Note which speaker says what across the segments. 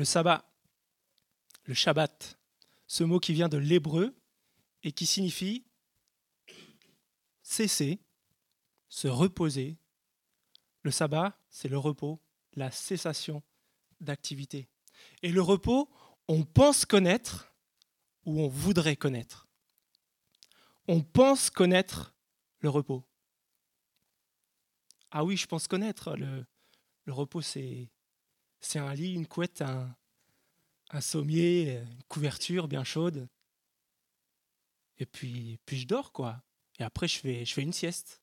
Speaker 1: Le sabbat, le Shabbat, ce mot qui vient de l'hébreu et qui signifie cesser, se reposer. Le sabbat, c'est le repos, la cessation d'activité. Et le repos, on pense connaître ou on voudrait connaître. On pense connaître le repos. Ah oui, je pense connaître. Le, le repos, c'est, c'est un lit, une couette, un, sommier, une couverture bien chaude. Et puis, puis je dors, quoi. Et après, je fais, une sieste.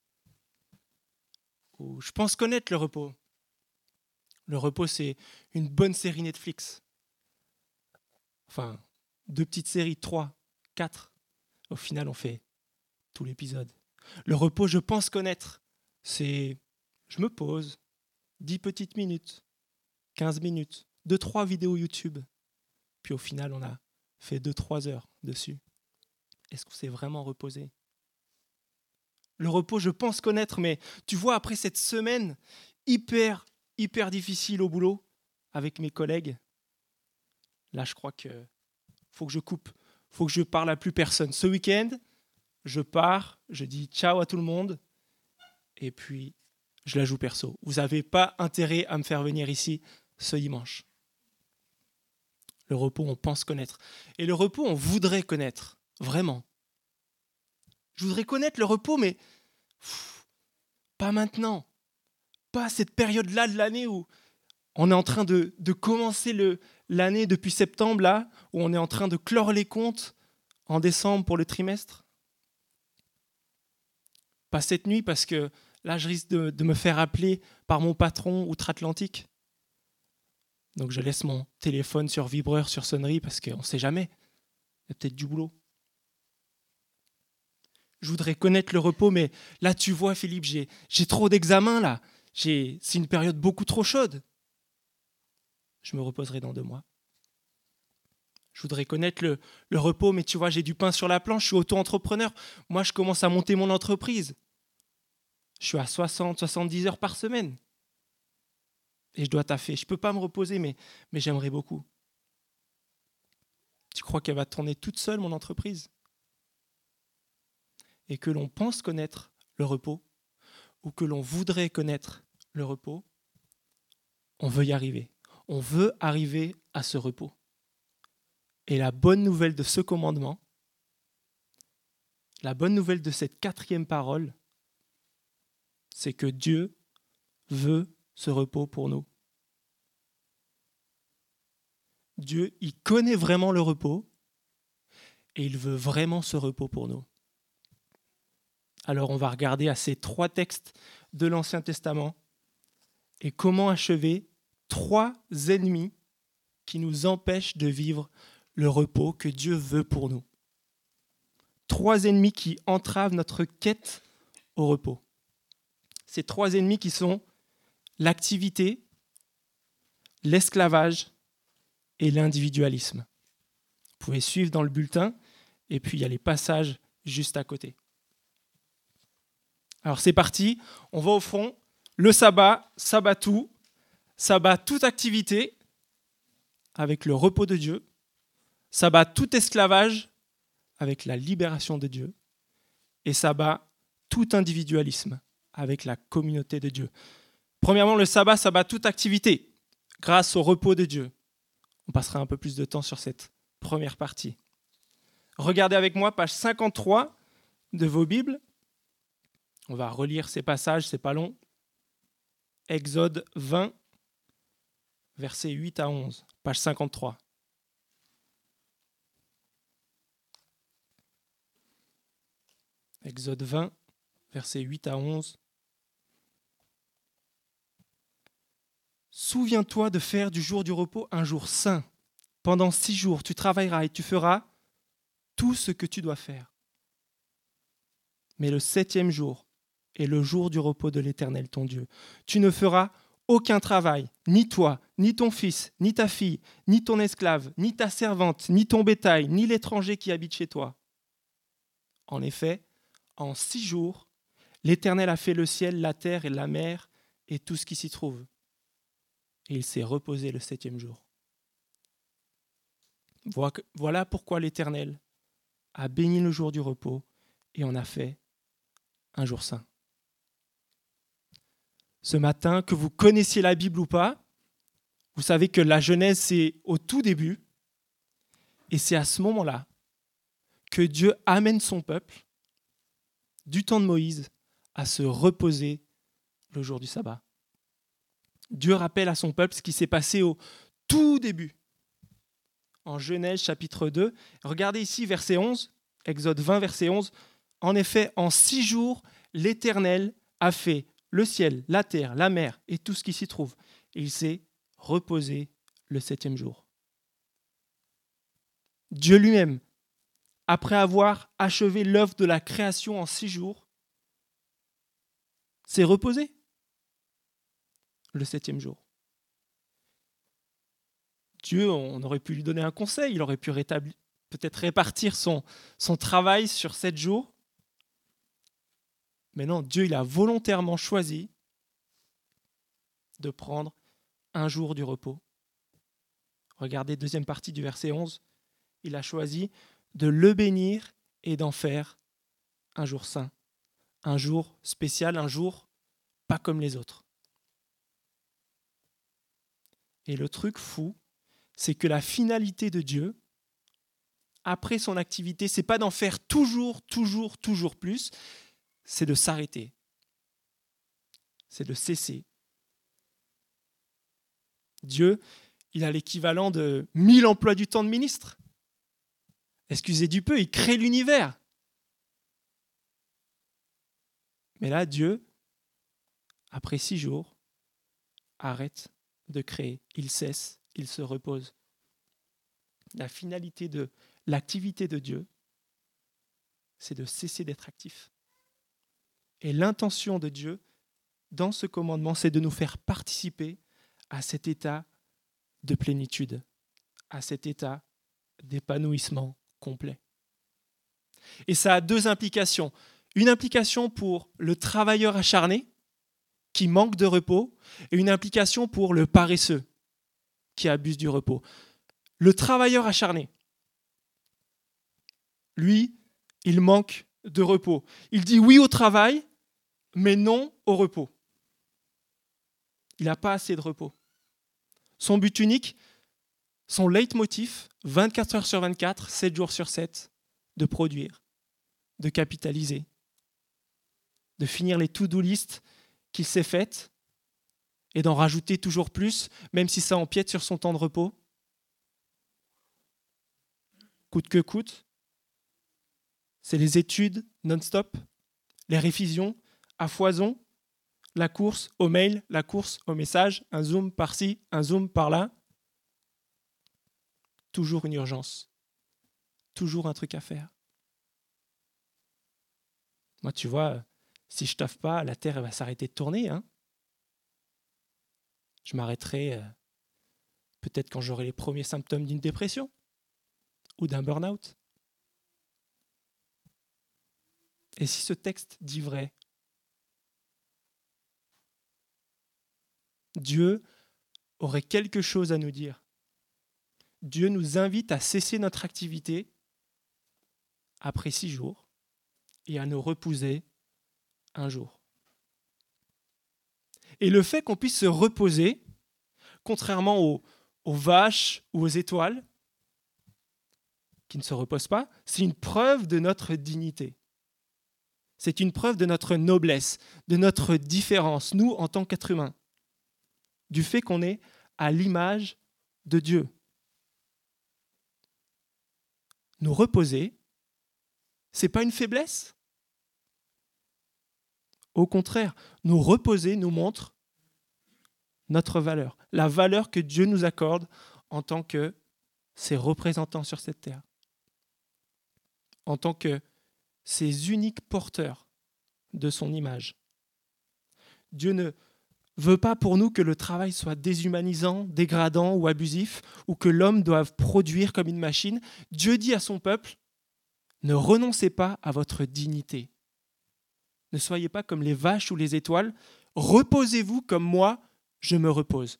Speaker 1: Je pense connaître le repos. Le repos, c'est une bonne série Netflix. Enfin, deux petites séries, trois, quatre. Au final, on fait tout l'épisode. Le repos, je pense connaître, c'est je me pose, dix petites minutes, quinze minutes, deux, trois vidéos YouTube. Puis au final, on a fait deux, trois heures dessus. Est-ce qu'on s'est vraiment reposé? Le repos, je pense connaître, mais tu vois, après cette semaine hyper hyper difficile au boulot avec mes collègues. Là, je crois que faut que je coupe, faut que je parle à plus personne. Ce week-end, je pars, je dis ciao à tout le monde, et puis je la joue perso. Vous n'avez pas intérêt à me faire venir ici ce dimanche. Le repos, on pense connaître. Et le repos, on voudrait connaître, vraiment. Je voudrais connaître le repos, mais pas maintenant pas cette période-là de l'année où on est en train de, commencer l'année depuis septembre, là, où on est en train de clore les comptes en décembre pour le trimestre Pas cette nuit, parce que là, je risque de, de me faire appeler par mon patron outre-Atlantique. Donc je laisse mon téléphone sur vibreur, sur sonnerie, parce qu'on ne sait jamais. Il y a peut-être du boulot. Je voudrais connaître le repos, mais là, tu vois, Philippe, j'ai trop d'examens, là c'est une période beaucoup trop chaude. Je me reposerai dans deux mois. Je voudrais connaître le, le repos, mais tu vois, j'ai du pain sur la planche, je suis auto-entrepreneur. Moi, je commence à monter mon entreprise. Je suis à 60, 70 heures par semaine. Et je dois taffer. Je ne peux pas me reposer, mais, mais j'aimerais beaucoup. Tu crois qu'elle va tourner toute seule, mon entreprise? Et que l'on pense connaître le repos, ou que l'on voudrait connaître le repos, on veut y arriver. On veut arriver à ce repos. Et la bonne nouvelle de ce commandement, la bonne nouvelle de cette quatrième parole, c'est que Dieu veut ce repos pour nous. Dieu, il connaît vraiment le repos et il veut vraiment ce repos pour nous. Alors on va regarder à ces trois textes de l'Ancien Testament et comment achever trois ennemis qui nous empêchent de vivre le repos que Dieu veut pour nous. Trois ennemis qui entravent notre quête au repos. Ces trois ennemis qui sont l'activité, l'esclavage et l'individualisme. Vous pouvez suivre dans le bulletin et puis il y a les passages juste à côté. Alors c'est parti, on va au fond le sabbat, sabbat tout, sabbat toute activité avec le repos de Dieu, sabbat tout esclavage avec la libération de Dieu, et sabbat tout individualisme avec la communauté de Dieu. Premièrement, le sabbat, sabbat toute activité grâce au repos de Dieu. On passera un peu plus de temps sur cette première partie. Regardez avec moi page 53 de vos Bibles. On va relire ces passages, c'est pas long. Exode 20, versets 8 à 11, page 53. Exode 20, versets 8 à 11. Souviens-toi de faire du jour du repos un jour saint. Pendant six jours, tu travailleras et tu feras tout ce que tu dois faire. Mais le septième jour, et le jour du repos de l'Éternel ton Dieu. Tu ne feras aucun travail, ni toi, ni ton fils, ni ta fille, ni ton esclave, ni ta servante, ni ton bétail, ni l'étranger qui habite chez toi. En effet, en six jours, l'Éternel a fait le ciel, la terre et la mer et tout ce qui s'y trouve. Et il s'est reposé le septième jour. Voilà pourquoi l'Éternel a béni le jour du repos et en a fait un jour saint. Ce matin, que vous connaissiez la Bible ou pas, vous savez que la Genèse, c'est au tout début, et c'est à ce moment-là que Dieu amène son peuple, du temps de Moïse, à se reposer le jour du sabbat. Dieu rappelle à son peuple ce qui s'est passé au tout début. En Genèse chapitre 2, regardez ici verset 11, Exode 20 verset 11. En effet, en six jours, l'Éternel a fait le ciel, la terre, la mer et tout ce qui s'y trouve. Et il s'est reposé le septième jour. Dieu lui-même, après avoir achevé l'œuvre de la création en six jours, s'est reposé le septième jour. Dieu, on aurait pu lui donner un conseil, il aurait pu peut-être répartir son, son travail sur sept jours. Mais non, Dieu, il a volontairement choisi de prendre un jour du repos. Regardez deuxième partie du verset 11. Il a choisi de le bénir et d'en faire un jour saint, un jour spécial, un jour pas comme les autres. Et le truc fou, c'est que la finalité de Dieu, après son activité, c'est pas d'en faire toujours, toujours, toujours plus, c'est de s'arrêter. C'est de cesser. Dieu, il a l'équivalent de 1000 emplois du temps de ministre. Excusez du peu, il crée l'univers. Mais là, Dieu, après six jours, arrête de créer. Il cesse, il se repose. La finalité de l'activité de Dieu, c'est de cesser d'être actif. Et l'intention de Dieu dans ce commandement, c'est de nous faire participer à cet état de plénitude, à cet état d'épanouissement complet. Et ça a deux implications. Une implication pour le travailleur acharné, qui manque de repos, et une implication pour le paresseux, qui abuse du repos. Le travailleur acharné, lui, il manque de repos. Il dit oui au travail, mais non au repos. Il n'a pas assez de repos. Son but unique, son leitmotiv, 24 heures sur 24, 7 jours sur 7, de produire, de capitaliser, de finir les to-do list qu'il s'est faites et d'en rajouter toujours plus, même si ça empiète sur son temps de repos? Coûte que coûte? C'est les études non-stop, les révisions à foison, la course au mail, la course au message, un zoom par-ci, un zoom par-là? Toujours une urgence. Toujours un truc à faire. Moi, tu vois, si je taffe pas, la Terre va s'arrêter de tourner. Hein je m'arrêterai euh, peut-être quand j'aurai les premiers symptômes d'une dépression ou d'un burn-out. Et si ce texte dit vrai, Dieu aurait quelque chose à nous dire. Dieu nous invite à cesser notre activité après six jours et à nous reposer un jour. Et le fait qu'on puisse se reposer, contrairement aux, vaches ou aux étoiles, qui ne se reposent pas, c'est une preuve de notre dignité. C'est une preuve de notre noblesse, de notre différence, nous en tant qu'êtres humains du fait qu'on est à l'image de Dieu. Nous reposer, c'est pas une faiblesse? Au contraire, nous reposer nous montre notre valeur, la valeur que Dieu nous accorde en tant que ses représentants sur cette terre, en tant que ses uniques porteurs de son image. Dieu ne veut pas pour nous que le travail soit déshumanisant, dégradant ou abusif, ou que l'homme doive produire comme une machine. Dieu dit à son peuple, ne renoncez pas à votre dignité. Ne soyez pas comme les vaches ou les étoiles, reposez-vous comme moi, je me repose.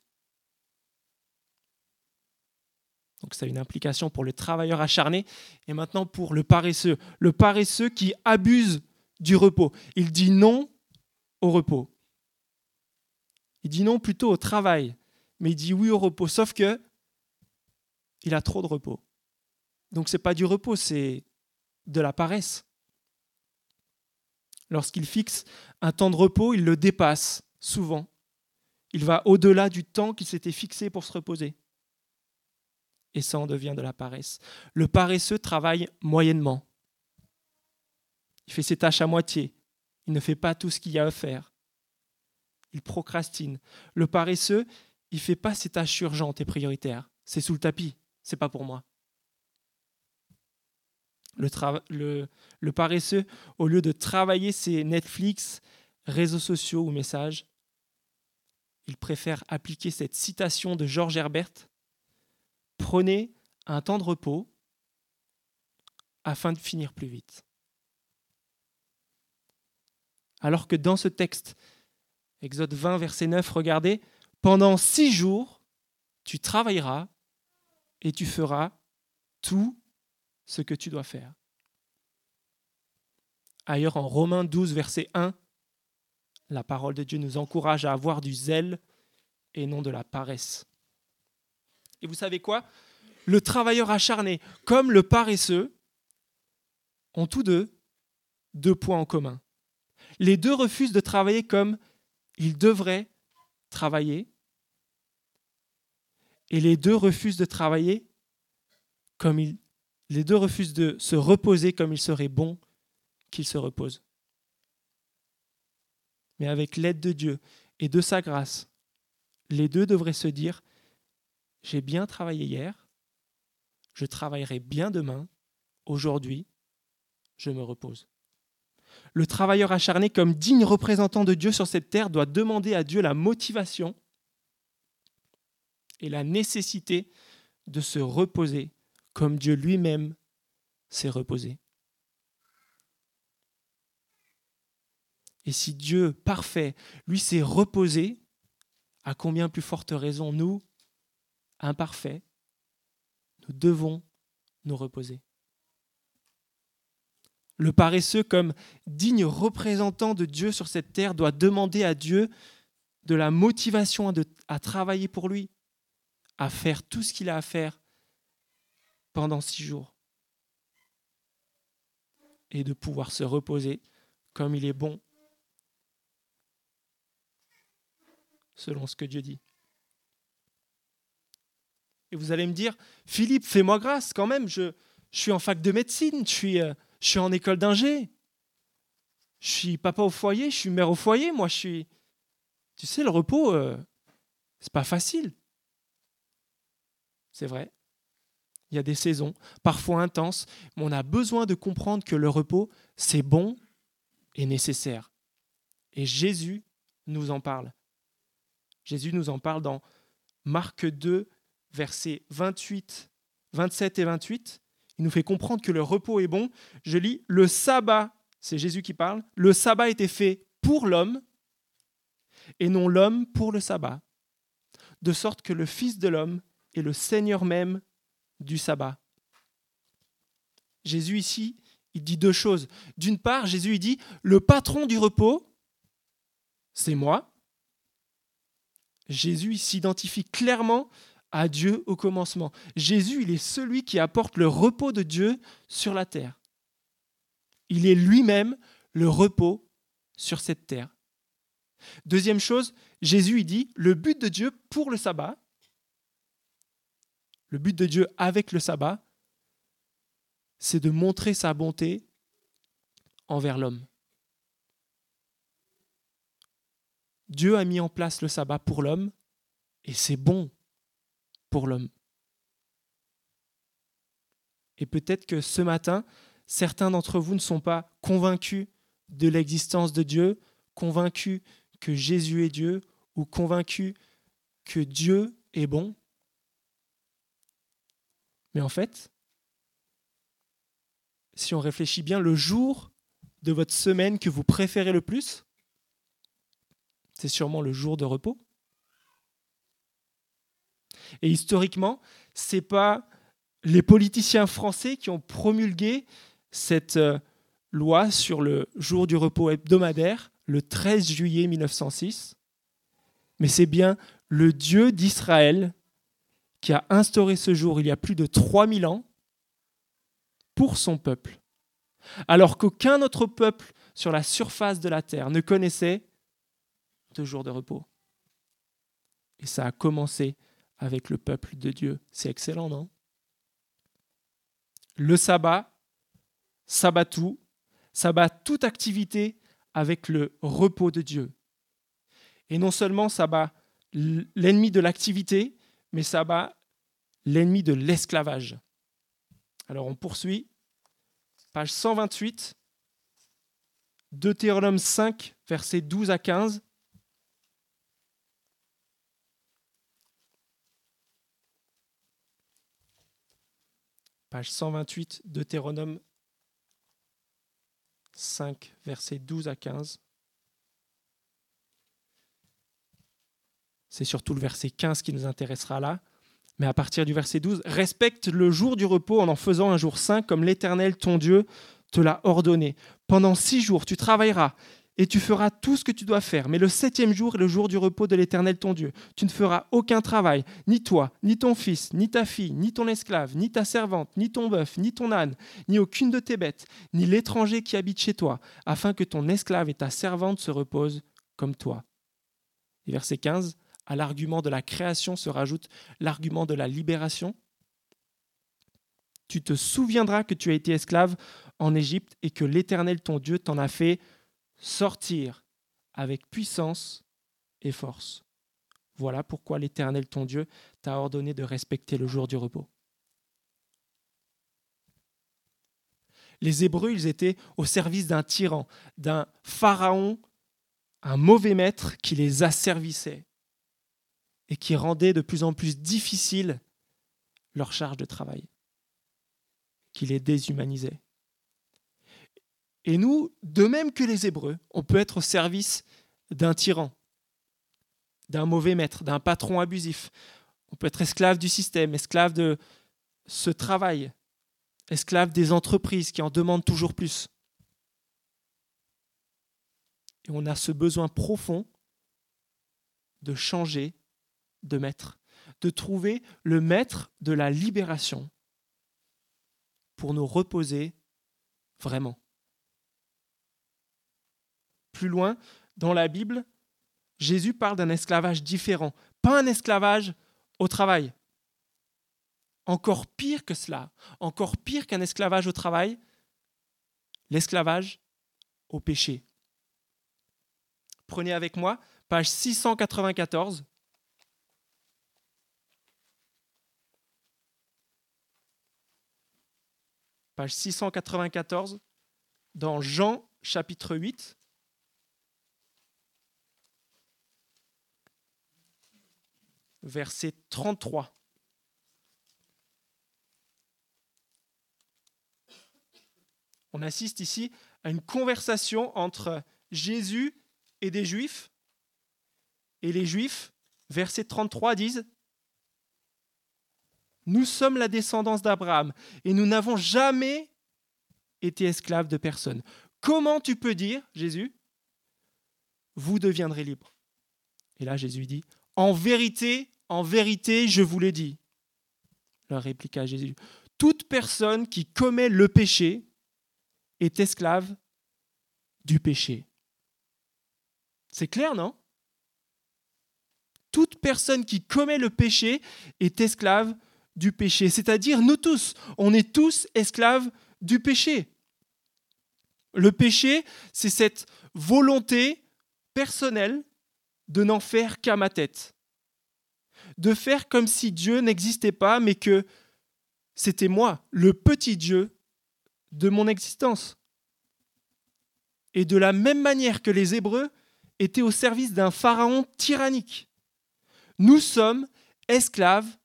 Speaker 1: Donc ça a une implication pour le travailleur acharné et maintenant pour le paresseux. Le paresseux qui abuse du repos. Il dit non au repos. Il dit non plutôt au travail, mais il dit oui au repos. Sauf que il a trop de repos. Donc ce n'est pas du repos, c'est de la paresse. Lorsqu'il fixe un temps de repos, il le dépasse souvent. Il va au-delà du temps qu'il s'était fixé pour se reposer. Et ça en devient de la paresse. Le paresseux travaille moyennement. Il fait ses tâches à moitié. Il ne fait pas tout ce qu'il y a à faire. Il procrastine. Le paresseux, il ne fait pas ses tâches urgentes et prioritaires. C'est sous le tapis. C'est pas pour moi. Le, paresseux, au lieu de travailler ses Netflix, réseaux sociaux ou messages, il préfère appliquer cette citation de George Herbert Prenez un temps de repos afin de finir plus vite. Alors que dans ce texte, Exode 20, verset 9, regardez, pendant six jours, tu travailleras et tu feras tout ce que tu dois faire. Ailleurs, en Romains 12, verset 1, la parole de Dieu nous encourage à avoir du zèle et non de la paresse. Et vous savez quoi? Le travailleur acharné comme le paresseux ont tous deux deux points en commun. Les deux refusent de travailler comme ils devraient travailler et les deux refusent de travailler comme ils les deux refusent de se reposer comme il serait bon qu'ils se reposent. Mais avec l'aide de Dieu et de sa grâce, les deux devraient se dire, j'ai bien travaillé hier, je travaillerai bien demain, aujourd'hui, je me repose. Le travailleur acharné comme digne représentant de Dieu sur cette terre doit demander à Dieu la motivation et la nécessité de se reposer comme Dieu lui-même s'est reposé. Et si Dieu parfait, lui, s'est reposé, à combien plus forte raison nous, imparfaits, nous devons nous reposer. Le paresseux, comme digne représentant de Dieu sur cette terre, doit demander à Dieu de la motivation à, travailler pour lui, à faire tout ce qu'il a à faire pendant six jours et de pouvoir se reposer comme il est bon selon ce que Dieu dit. Et vous allez me dire, Philippe, fais-moi grâce quand même, je, suis en fac de médecine, je suis, euh, je suis en école d'ingé, je suis papa au foyer, je suis mère au foyer, moi je suis... Tu sais, le repos, euh, c'est pas facile. C'est vrai. Il y a des saisons, parfois intenses, mais on a besoin de comprendre que le repos, c'est bon et nécessaire. Et Jésus nous en parle. Jésus nous en parle dans Marc 2, versets 28, 27 et 28. Il nous fait comprendre que le repos est bon. Je lis, le sabbat, c'est Jésus qui parle, le sabbat était fait pour l'homme et non l'homme pour le sabbat, de sorte que le Fils de l'homme est le Seigneur même du sabbat. Jésus ici, il dit deux choses. D'une part, Jésus il dit, le patron du repos, c'est moi. Jésus s'identifie clairement à Dieu au commencement. Jésus, il est celui qui apporte le repos de Dieu sur la terre. Il est lui-même le repos sur cette terre. Deuxième chose, Jésus il dit, le but de Dieu pour le sabbat, le but de Dieu avec le sabbat, c'est de montrer sa bonté envers l'homme. Dieu a mis en place le sabbat pour l'homme et c'est bon pour l'homme. Et peut-être que ce matin, certains d'entre vous ne sont pas convaincus de l'existence de Dieu, convaincus que Jésus est Dieu ou convaincus que Dieu est bon. Mais en fait, si on réfléchit bien, le jour de votre semaine que vous préférez le plus, c'est sûrement le jour de repos. Et historiquement, c'est pas les politiciens français qui ont promulgué cette euh, loi sur le jour du repos hebdomadaire le 13 juillet 1906. Mais c'est bien le Dieu d'Israël qui a instauré ce jour il y a plus de 3000 ans pour son peuple, alors qu'aucun autre peuple sur la surface de la terre ne connaissait de jour de repos. Et ça a commencé avec le peuple de Dieu. C'est excellent, non? Le sabbat, sabbatou, sabbat toute activité avec le repos de Dieu. Et non seulement sabbat l'ennemi de l'activité, mais sabbat l'ennemi de l'esclavage. Alors on poursuit, page 128, Deutéronome 5, versets 12 à 15. Page 128, Deutéronome 5, versets 12 à 15. C'est surtout le verset 15 qui nous intéressera là. Mais à partir du verset 12, respecte le jour du repos en en faisant un jour saint comme l'Éternel ton Dieu te l'a ordonné. Pendant six jours, tu travailleras et tu feras tout ce que tu dois faire. Mais le septième jour est le jour du repos de l'Éternel ton Dieu. Tu ne feras aucun travail, ni toi, ni ton fils, ni ta fille, ni ton esclave, ni ta servante, ni ton bœuf, ni ton âne, ni aucune de tes bêtes, ni l'étranger qui habite chez toi, afin que ton esclave et ta servante se reposent comme toi. verset 15, à l'argument de la création se rajoute l'argument de la libération. Tu te souviendras que tu as été esclave en Égypte et que l'Éternel ton Dieu t'en a fait sortir avec puissance et force. Voilà pourquoi l'Éternel ton Dieu t'a ordonné de respecter le jour du repos. Les Hébreux, ils étaient au service d'un tyran, d'un pharaon, un mauvais maître qui les asservissait et qui rendait de plus en plus difficile leur charge de travail, qui les déshumanisait. Et nous, de même que les Hébreux, on peut être au service d'un tyran, d'un mauvais maître, d'un patron abusif. On peut être esclave du système, esclave de ce travail, esclave des entreprises qui en demandent toujours plus. Et on a ce besoin profond de changer de maître, de trouver le maître de la libération pour nous reposer vraiment plus loin dans la Bible, Jésus parle d'un esclavage différent, pas un esclavage au travail. Encore pire que cela, encore pire qu'un esclavage au travail, l'esclavage au péché. Prenez avec moi page 694. Page 694 dans Jean chapitre 8. verset 33. On assiste ici à une conversation entre Jésus et des Juifs. Et les Juifs, verset 33, disent Nous sommes la descendance d'Abraham et nous n'avons jamais été esclaves de personne. Comment tu peux dire, Jésus, vous deviendrez libres Et là, Jésus dit En vérité, en vérité, je vous l'ai dit, leur répliqua Jésus. Toute personne qui commet le péché est esclave du péché. C'est clair, non? Toute personne qui commet le péché est esclave du péché. C'est-à-dire, nous tous, on est tous esclaves du péché. Le péché, c'est cette volonté personnelle de n'en faire qu'à ma tête de faire comme si Dieu n'existait pas, mais que c'était moi, le petit Dieu de mon existence. Et de la même manière que les Hébreux étaient au service d'un pharaon tyrannique, nous sommes esclaves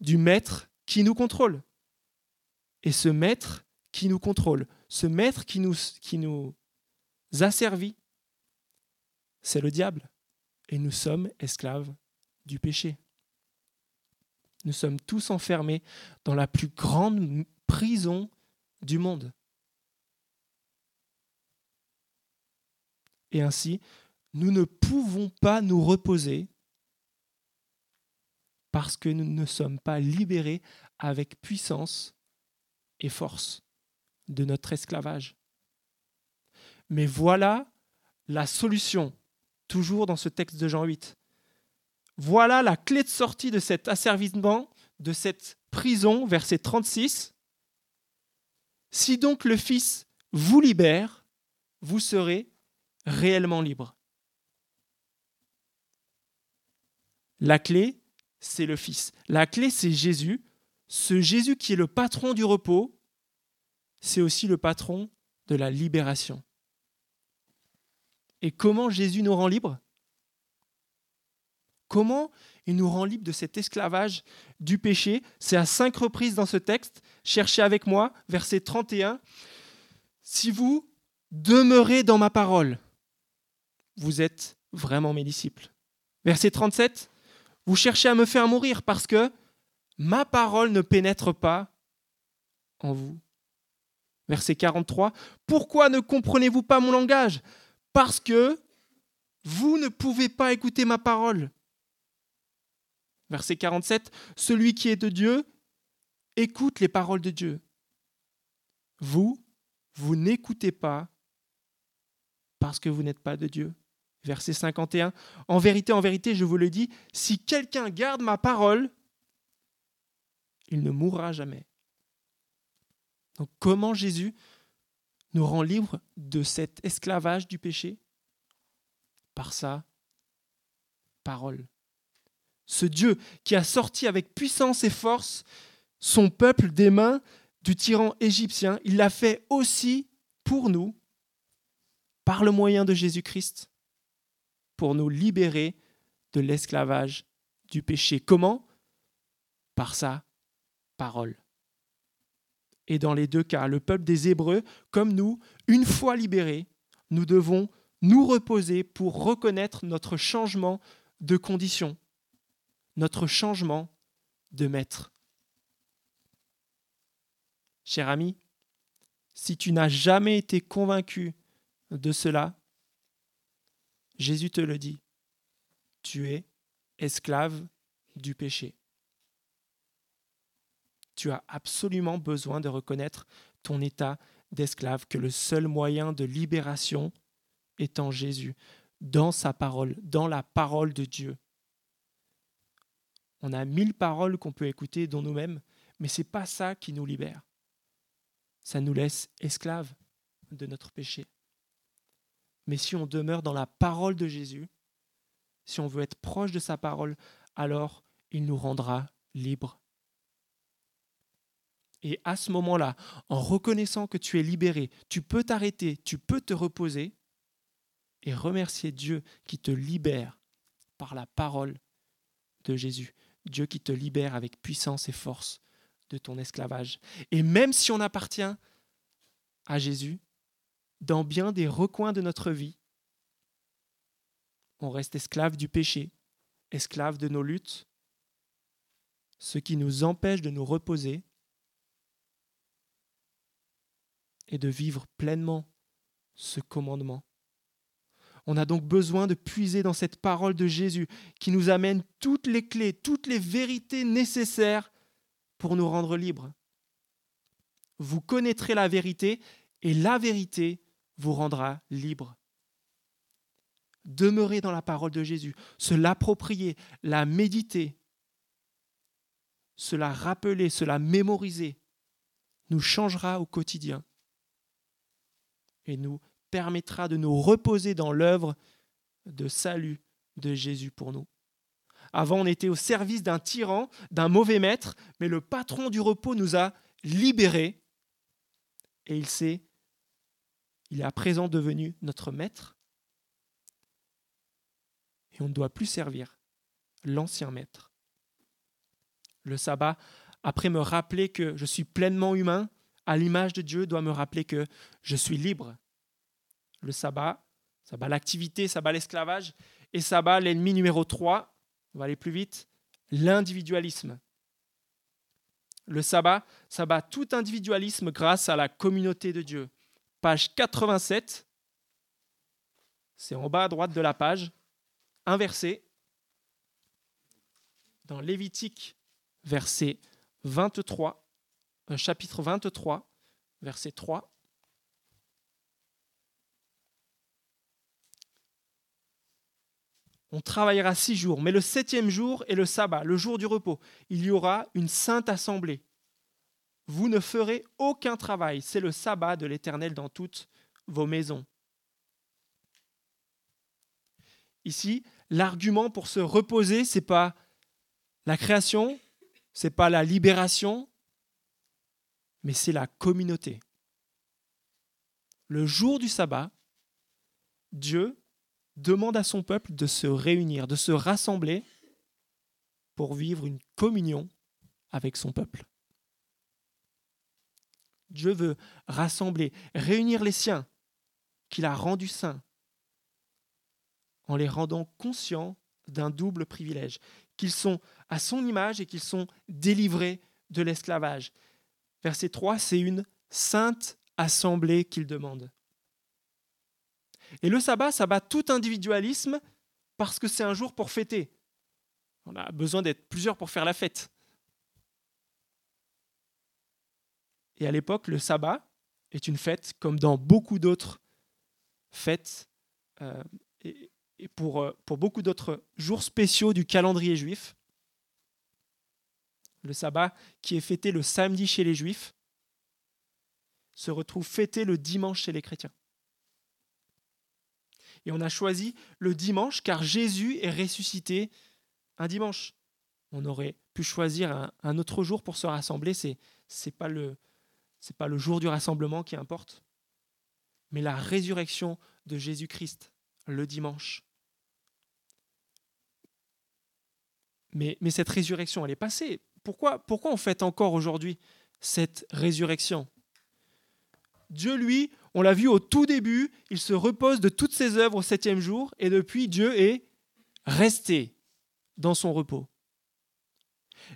Speaker 1: du maître qui nous contrôle. Et ce maître qui nous contrôle, ce maître qui nous, qui nous a servi, c'est le diable. Et nous sommes esclaves du péché. Nous sommes tous enfermés dans la plus grande prison du monde. Et ainsi, nous ne pouvons pas nous reposer parce que nous ne sommes pas libérés avec puissance et force de notre esclavage. Mais voilà la solution, toujours dans ce texte de Jean 8. Voilà la clé de sortie de cet asservissement, de cette prison, verset 36. Si donc le Fils vous libère, vous serez réellement libre. La clé, c'est le Fils. La clé, c'est Jésus. Ce Jésus qui est le patron du repos, c'est aussi le patron de la libération. Et comment Jésus nous rend libres? Comment il nous rend libres de cet esclavage du péché? C'est à cinq reprises dans ce texte. Cherchez avec moi, verset 31. Si vous demeurez dans ma parole, vous êtes vraiment mes disciples. Verset 37. Vous cherchez à me faire mourir parce que ma parole ne pénètre pas en vous. Verset 43. Pourquoi ne comprenez-vous pas mon langage? Parce que vous ne pouvez pas écouter ma parole. Verset 47. Celui qui est de Dieu écoute les paroles de Dieu. Vous, vous n'écoutez pas parce que vous n'êtes pas de Dieu. Verset 51. En vérité, en vérité, je vous le dis, si quelqu'un garde ma parole, il ne mourra jamais. Donc comment Jésus nous rend libres de cet esclavage du péché? Par sa parole. Ce Dieu qui a sorti avec puissance et force son peuple des mains du tyran égyptien, il l'a fait aussi pour nous par le moyen de Jésus-Christ pour nous libérer de l'esclavage du péché. Comment? Par sa parole. Et dans les deux cas, le peuple des Hébreux, comme nous, une fois libérés, nous devons nous reposer pour reconnaître notre changement de condition, notre changement de maître. Cher ami, si tu n'as jamais été convaincu de cela, Jésus te le dit, tu es esclave du péché. Tu as absolument besoin de reconnaître ton état d'esclave, que le seul moyen de libération est en Jésus, dans sa parole, dans la parole de Dieu. On a mille paroles qu'on peut écouter dont nous-mêmes, mais ce n'est pas ça qui nous libère. Ça nous laisse esclaves de notre péché. Mais si on demeure dans la parole de Jésus, si on veut être proche de sa parole, alors il nous rendra libres. Et à ce moment-là, en reconnaissant que tu es libéré, tu peux t'arrêter, tu peux te reposer et remercier Dieu qui te libère par la parole de Jésus. Dieu qui te libère avec puissance et force de ton esclavage. Et même si on appartient à Jésus, dans bien des recoins de notre vie, on reste esclave du péché, esclave de nos luttes, ce qui nous empêche de nous reposer et de vivre pleinement ce commandement. On a donc besoin de puiser dans cette parole de Jésus qui nous amène toutes les clés, toutes les vérités nécessaires pour nous rendre libres. Vous connaîtrez la vérité et la vérité vous rendra libre. Demeurer dans la parole de Jésus, se l'approprier, la méditer, se la rappeler, se la mémoriser, nous changera au quotidien et nous permettra de nous reposer dans l'œuvre de salut de Jésus pour nous. Avant, on était au service d'un tyran, d'un mauvais maître, mais le patron du repos nous a libérés et il s'est il est à présent devenu notre maître. Et on ne doit plus servir l'ancien maître. Le sabbat, après me rappeler que je suis pleinement humain, à l'image de Dieu, doit me rappeler que je suis libre. Le sabbat, ça bat l'activité, ça bat l'esclavage, et ça bat l'ennemi numéro 3, on va aller plus vite, l'individualisme. Le sabbat, ça bat tout individualisme grâce à la communauté de Dieu. Page 87, c'est en bas à droite de la page, inversé. Dans Lévitique, verset 23, euh, chapitre 23, verset 3. On travaillera six jours, mais le septième jour est le sabbat, le jour du repos. Il y aura une sainte assemblée. Vous ne ferez aucun travail, c'est le sabbat de l'Éternel dans toutes vos maisons. Ici, l'argument pour se reposer, c'est pas la création, c'est pas la libération, mais c'est la communauté. Le jour du sabbat, Dieu demande à son peuple de se réunir, de se rassembler pour vivre une communion avec son peuple. Dieu veut rassembler, réunir les siens qu'il a rendus saints en les rendant conscients d'un double privilège, qu'ils sont à son image et qu'ils sont délivrés de l'esclavage. Verset 3, c'est une sainte assemblée qu'il demande. Et le sabbat, ça bat tout individualisme parce que c'est un jour pour fêter. On a besoin d'être plusieurs pour faire la fête. Et à l'époque, le sabbat est une fête comme dans beaucoup d'autres fêtes euh, et, pour, euh, pour beaucoup d'autres jours spéciaux du calendrier juif. Le sabbat qui est fêté le samedi chez les juifs se retrouve fêté le dimanche chez les chrétiens. Et on a choisi le dimanche car Jésus est ressuscité un dimanche. On aurait pu choisir un, autre jour pour se rassembler. Ce n'est pas, le, pas le jour du rassemblement qui importe, mais la résurrection de Jésus-Christ le dimanche. Mais, mais, cette résurrection, elle est passée. Pourquoi, pourquoi on fête encore aujourd'hui cette résurrection? Dieu, lui, on l'a vu au tout début, il se repose de toutes ses œuvres au septième jour, et depuis, Dieu est resté dans son repos.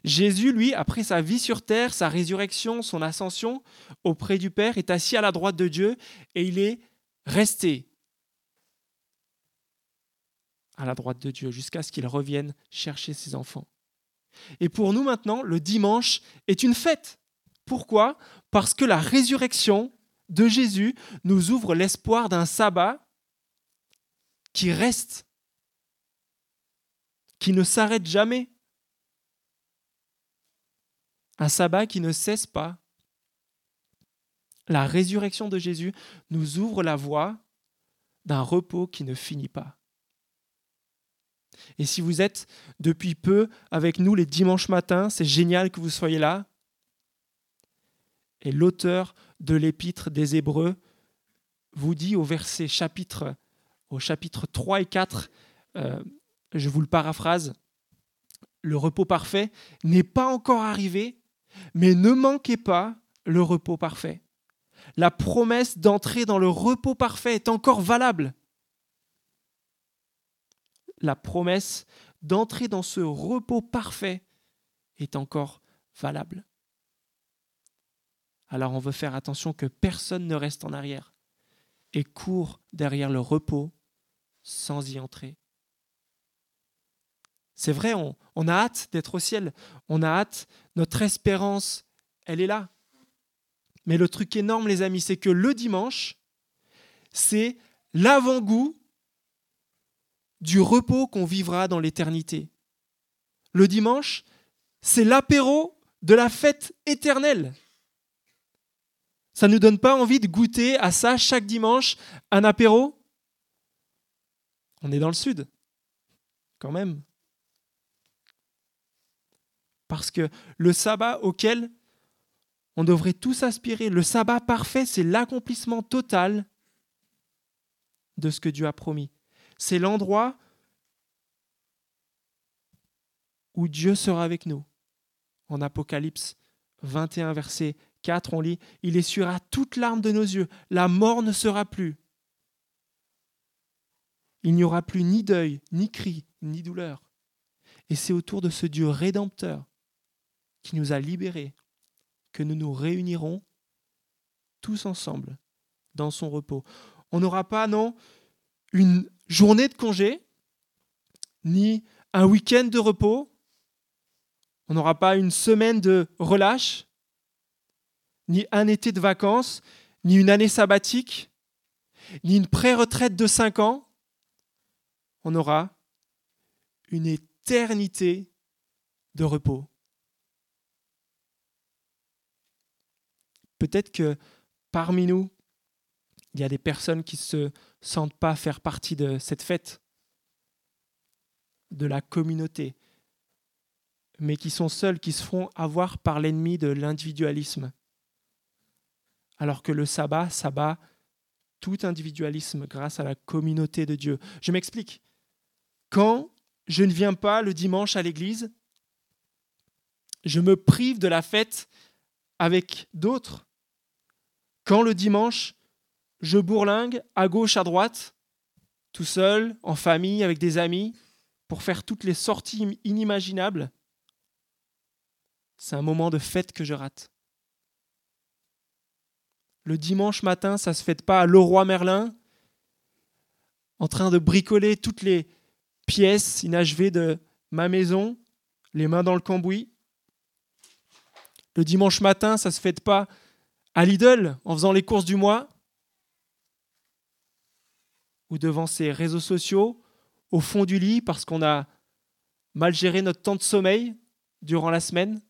Speaker 1: Jésus, lui, après sa vie sur terre, sa résurrection, son ascension auprès du Père, est assis à la droite de Dieu et il est resté à la droite de Dieu jusqu'à ce qu'il revienne chercher ses enfants. Et pour nous maintenant, le dimanche est une fête. Pourquoi? Parce que la résurrection de Jésus nous ouvre l'espoir d'un sabbat qui reste, qui ne s'arrête jamais. Un sabbat qui ne cesse pas. La résurrection de Jésus nous ouvre la voie d'un repos qui ne finit pas. Et si vous êtes depuis peu avec nous les dimanches matins, c'est génial que vous soyez là. Et l'auteur de l'épître des Hébreux vous dit au verset chapitre, au chapitre 3 et 4, euh, je vous le paraphrase, le repos parfait n'est pas encore arrivé, mais ne manquez pas le repos parfait. La promesse d'entrer dans le repos parfait est encore valable. La promesse d'entrer dans ce repos parfait est encore valable alors on veut faire attention que personne ne reste en arrière et court derrière le repos sans y entrer. C'est vrai, on, a hâte d'être au ciel, on a hâte, notre espérance, elle est là. Mais le truc énorme, les amis, c'est que le dimanche, c'est l'avant-goût du repos qu'on vivra dans l'éternité. Le dimanche, c'est l'apéro de la fête éternelle. Ça ne nous donne pas envie de goûter à ça chaque dimanche, un apéro? On est dans le sud, quand même. Parce que le sabbat auquel on devrait tous aspirer, le sabbat parfait, c'est l'accomplissement total de ce que Dieu a promis. C'est l'endroit où Dieu sera avec nous. En Apocalypse 21, verset 4, on lit Il essuiera toute larme de nos yeux, la mort ne sera plus. Il n'y aura plus ni deuil, ni cri, ni douleur. Et c'est autour de ce Dieu rédempteur qui nous a libérés que nous nous réunirons tous ensemble dans son repos. On n'aura pas, non, une journée de congé, ni un week-end de repos, on n'aura pas une semaine de relâche, ni un été de vacances, ni une année sabbatique, ni une pré-retraite de cinq ans. On aura une éternité de repos. Peut-être que parmi nous, il y a des personnes qui ne se sentent pas faire partie de cette fête, de la communauté, mais qui sont seuls, qui se font avoir par l'ennemi de l'individualisme. Alors que le sabbat, sabbat tout individualisme grâce à la communauté de Dieu. Je m'explique. Quand je ne viens pas le dimanche à l'église, je me prive de la fête avec d'autres. Quand le dimanche, je bourlingue à gauche, à droite, tout seul, en famille, avec des amis, pour faire toutes les sorties inimaginables, c'est un moment de fête que je rate. Le dimanche matin, ça ne se fête pas à Leroy Merlin, en train de bricoler toutes les pièces inachevées de ma maison, les mains dans le cambouis. Le dimanche matin, ça ne se fête pas à Lidl en faisant les courses du mois ou devant ses réseaux sociaux au fond du lit parce qu'on a mal géré notre temps de sommeil durant la semaine.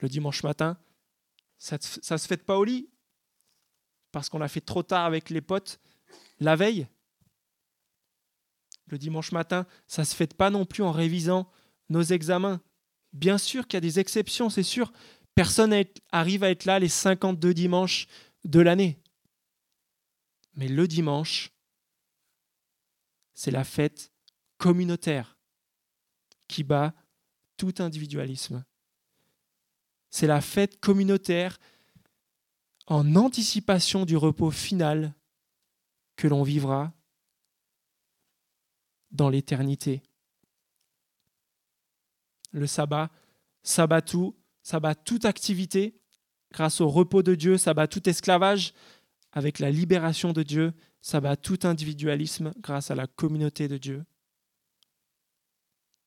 Speaker 1: Le dimanche matin, ça ne se fête pas au lit parce qu'on l'a fait trop tard avec les potes la veille. Le dimanche matin, ça ne se fête pas non plus en révisant nos examens. Bien sûr qu'il y a des exceptions, c'est sûr. Personne n'arrive à être là les 52 dimanches de l'année. Mais le dimanche, c'est la fête communautaire qui bat tout individualisme. C'est la fête communautaire en anticipation du repos final que l'on vivra dans l'éternité. Le sabbat, sabbat tout, sabbat toute activité, grâce au repos de Dieu, sabbat tout esclavage, avec la libération de Dieu, sabbat tout individualisme grâce à la communauté de Dieu.